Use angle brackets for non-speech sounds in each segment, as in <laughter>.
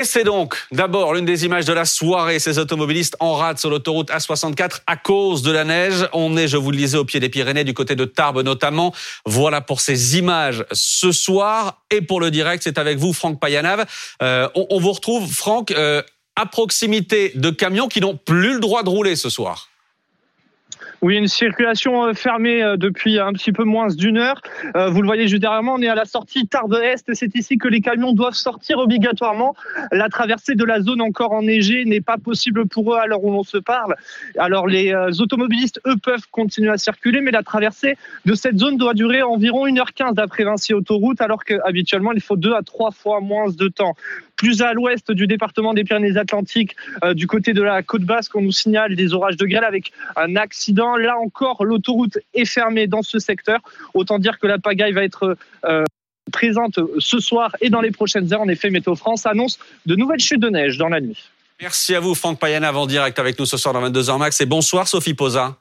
Et c'est donc d'abord l'une des images de la soirée, ces automobilistes en rade sur l'autoroute A64 à cause de la neige. On est, je vous le disais, au pied des Pyrénées, du côté de Tarbes notamment. Voilà pour ces images ce soir. Et pour le direct, c'est avec vous, Franck Payanave. Euh, on, vous retrouve, Franck, euh, à proximité de camions qui n'ont plus le droit de rouler ce soir. Oui, une circulation euh, fermée euh, depuis un petit peu moins d'une heure. Euh, vous le voyez juste derrière moi, on est à la sortie Tarbes-Est. C'est ici que les camions doivent sortir obligatoirement. La traversée de la zone encore enneigée n'est pas possible pour eux à l'heure où l'on se parle. Alors les automobilistes, eux, peuvent continuer à circuler, mais la traversée de cette zone doit durer environ 1h15 d'après Vinci Autoroute, alors qu'habituellement, il faut deux à trois fois moins de temps plus à l'ouest du département des Pyrénées-Atlantiques, du côté de la côte basque, on nous signale des orages de grêle avec un accident Là encore, l'autoroute est fermée dans ce secteur. Autant dire que la pagaille va être euh, présente ce soir et dans les prochaines heures. En effet, Météo France annonce de nouvelles chutes de neige dans la nuit. Merci à vous, Franck Payana, en direct avec nous ce soir dans 22h max. Et bonsoir, Sophie Posa.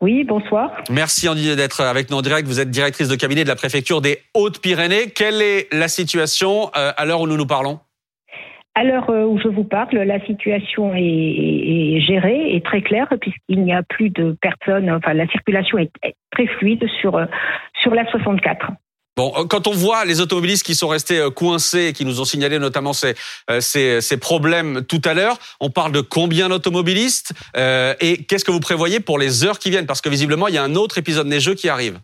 Oui, bonsoir. Merci d'être avec nous en direct. Vous êtes directrice de cabinet de la préfecture des Hautes-Pyrénées. Quelle est la situation euh, à l'heure où nous nous parlons? À l'heure euh, où je vous parle, la situation est, gérée et très claire puisqu'il n'y a plus de personnes. Enfin, la circulation est très fluide sur euh, sur la 64. Bon, euh, quand on voit les automobilistes qui sont restés coincés et qui nous ont signalé notamment ces, ces, ces problèmes tout à l'heure, on parle de combien d'automobilistes et qu'est-ce que vous prévoyez pour les heures qui viennent? Parce que visiblement, il y a un autre épisode neigeux qui arrive.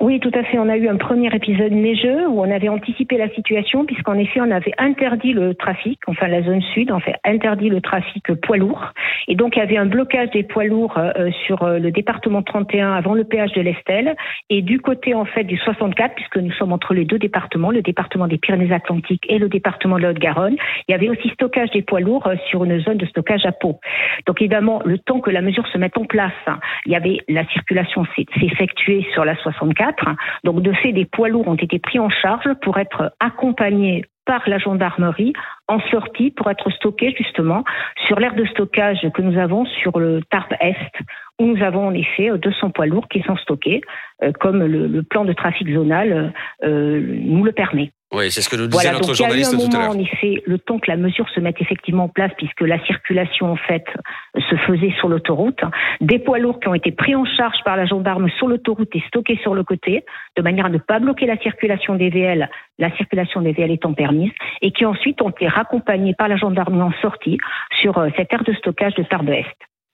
Oui, tout à fait. On a eu un premier épisode neigeux où on avait anticipé la situation puisqu'en effet, on avait interdit le trafic, enfin la zone sud, en fait, interdit le trafic poids lourd. Et donc, il y avait un blocage des poids lourds euh, sur euh, le département 31 avant le péage de l'Estelle et du côté, en fait, du 64, puisque nous sommes entre les deux départements, le département des Pyrénées-Atlantiques et le département de la Haute-Garonne. Il y avait aussi stockage des poids lourds euh, sur une zone de stockage à Pau. Donc, évidemment, le temps que la mesure se mette en place, il y avait la circulation s'est effectuée sur la 64 donc de fait, des poids lourds ont été pris en charge pour être accompagnés par la gendarmerie en sortie pour être stockés justement sur l'aire de stockage que nous avons sur le Tarbes Est où nous avons en effet 200 poids lourds qui sont stockés euh, comme le, plan de trafic zonal euh, nous le permet. Oui, c'est ce que nous disait notre journaliste tout à l'heure. En effet, le temps que la mesure se mette effectivement en place, puisque la circulation en fait se faisait sur l'autoroute, des poids lourds qui ont été pris en charge par la gendarme sur l'autoroute et stockés sur le côté, de manière à ne pas bloquer la circulation des VL, la circulation des VL étant permise, et qui ensuite ont été raccompagnés par la gendarmerie en sortie sur euh, cette aire de stockage de Tarbes Est.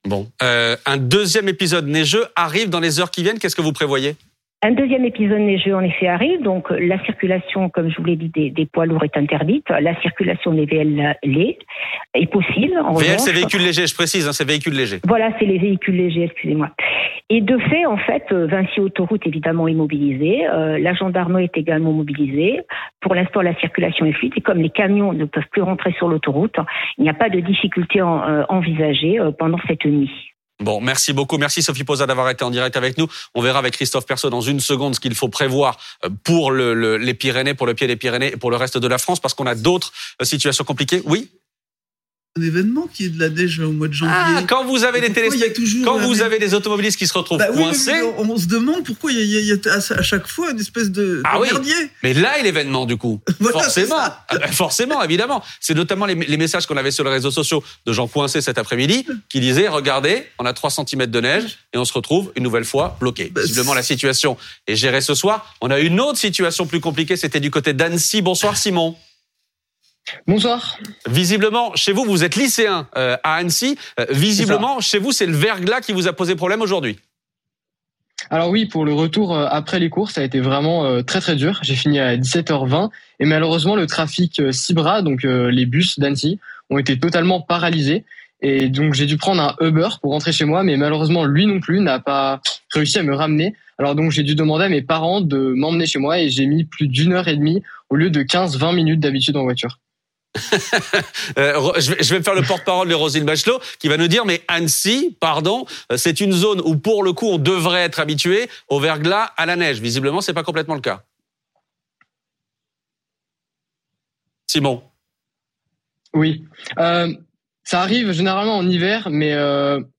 Bon, euh, un deuxième épisode neigeux arrive dans les heures qui viennent. Qu'est-ce que vous prévoyez? Un deuxième épisode neigeux en effet arrive, donc la circulation, comme je vous l'ai dit, des, poids lourds est interdite. La circulation des VL est possible. En VL, c'est véhicules légers, je précise, hein, c'est véhicules légers. Voilà, c'est les véhicules légers, excusez-moi. Et de fait, en fait, Vinci Autoroute évidemment est mobilisée, euh, la gendarmerie est également mobilisée. Pour l'instant, la circulation est fluide et comme les camions ne peuvent plus rentrer sur l'autoroute, il n'y a pas de difficulté euh, envisagée euh, pendant cette nuit. Bon, merci beaucoup. Merci Sophie Posa d'avoir été en direct avec nous. On verra avec Christophe Perso dans une seconde ce qu'il faut prévoir euh, pour les Pyrénées, pour le pied des Pyrénées et pour le reste de la France, parce qu'on a d'autres euh, situations compliquées. Oui? Un événement qui est de la neige au mois de janvier. Ah, quand vous avez des téléspectateurs, quand vous avez des automobilistes qui se retrouvent bah coincés, on se demande pourquoi il y, a, à chaque fois une espèce de, ah oui. Mais là est l'événement du coup. <laughs> forcément, ah ben, forcément, évidemment. C'est notamment les, messages qu'on avait sur les réseaux sociaux de gens coincés cet après-midi qui disaient regardez, on a 3 cm de neige et on se retrouve une nouvelle fois bloqué. Bah, Visiblement la situation est gérée ce soir. On a une autre situation plus compliquée, c'était du côté d'Annecy. Bonsoir Simon. Bonsoir. Visiblement, chez vous, vous êtes lycéen euh, à Annecy. Euh, visiblement, chez vous, c'est le verglas qui vous a posé problème aujourd'hui. Alors oui, pour le retour euh, après les cours, ça a été vraiment très très dur. J'ai fini à 17h20 et malheureusement le trafic Cibra, donc les bus d'Annecy, ont été totalement paralysés. Et donc j'ai dû prendre un Uber pour rentrer chez moi, mais malheureusement lui non plus n'a pas réussi à me ramener. Alors donc j'ai dû demander à mes parents de m'emmener chez moi et j'ai mis plus d'une heure et demie au lieu de 15-20 minutes d'habitude en voiture. Euh, je vais me faire le porte-parole de Rosine Bachelot qui va nous dire mais Annecy, pardon, euh, c'est une zone où pour le coup on devrait être habitué au verglas, à la neige. Visiblement, c'est pas complètement le cas. Simon. Oui. Euh, ça arrive généralement en hiver, mais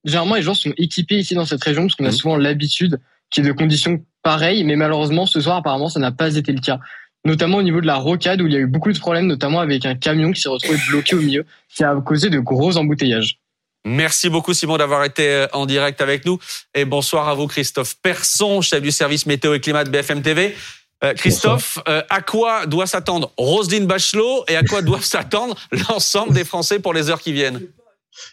généralement les gens sont équipés ici dans cette région parce qu'on a mmh. souvent l'habitude qu'il y ait de conditions pareilles, mais malheureusement ce soir apparemment ça n'a pas été le cas. Notamment au niveau de la rocade où il y a eu beaucoup de problèmes, notamment avec un camion qui s'est retrouvé bloqué au milieu, qui a causé de gros embouteillages. Merci beaucoup Simon d'avoir été euh, en direct avec nous et bonsoir à vous Christophe Persson, chef du service météo et climat de BFM TV. Euh, Christophe, euh, à quoi doit s'attendre Roselyne Bachelot et à quoi doivent s'attendre l'ensemble des Français pour les heures qui viennent?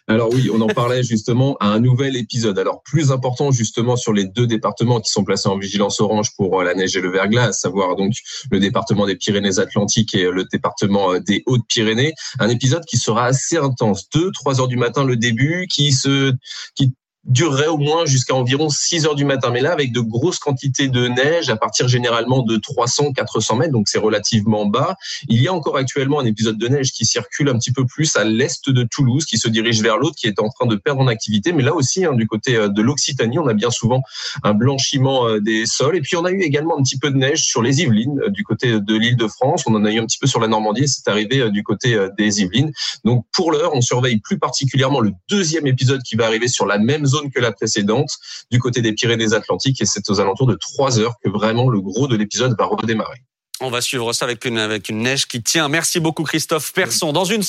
Alors oui, on en parlait justement à un nouvel épisode. Alors plus important justement sur les deux départements qui sont placés en vigilance orange pour euh, la neige et le verglas, à savoir donc le département des Pyrénées-Atlantiques et le département euh, des Hautes-Pyrénées. Un épisode qui sera assez intense. Deux, trois heures du matin le début, qui se qui durerait au moins jusqu'à environ 6 heures du matin. Mais là, avec de grosses quantités de neige, à partir généralement de 300-400 mètres, donc c'est relativement bas. Il y a encore actuellement un épisode de neige qui circule un petit peu plus à l'est de Toulouse, qui se dirige vers l'autre, qui est en train de perdre en activité. Mais là aussi, hein, du côté euh, de l'Occitanie, on a bien souvent un blanchiment euh, des sols. Et puis, on a eu également un petit peu de neige sur les Yvelines, euh, du côté de l'île de France. On en a eu un petit peu sur la Normandie, c'est arrivé du côté des Yvelines. Donc, pour l'heure, on surveille plus particulièrement le deuxième épisode qui va arriver sur la même zone que la précédente du côté des Pyrénées-Atlantiques et c'est aux alentours de 3 heures que vraiment le gros de l'épisode va redémarrer. On va suivre ça avec une, avec une neige qui tient. Merci beaucoup Christophe Persson. Dans une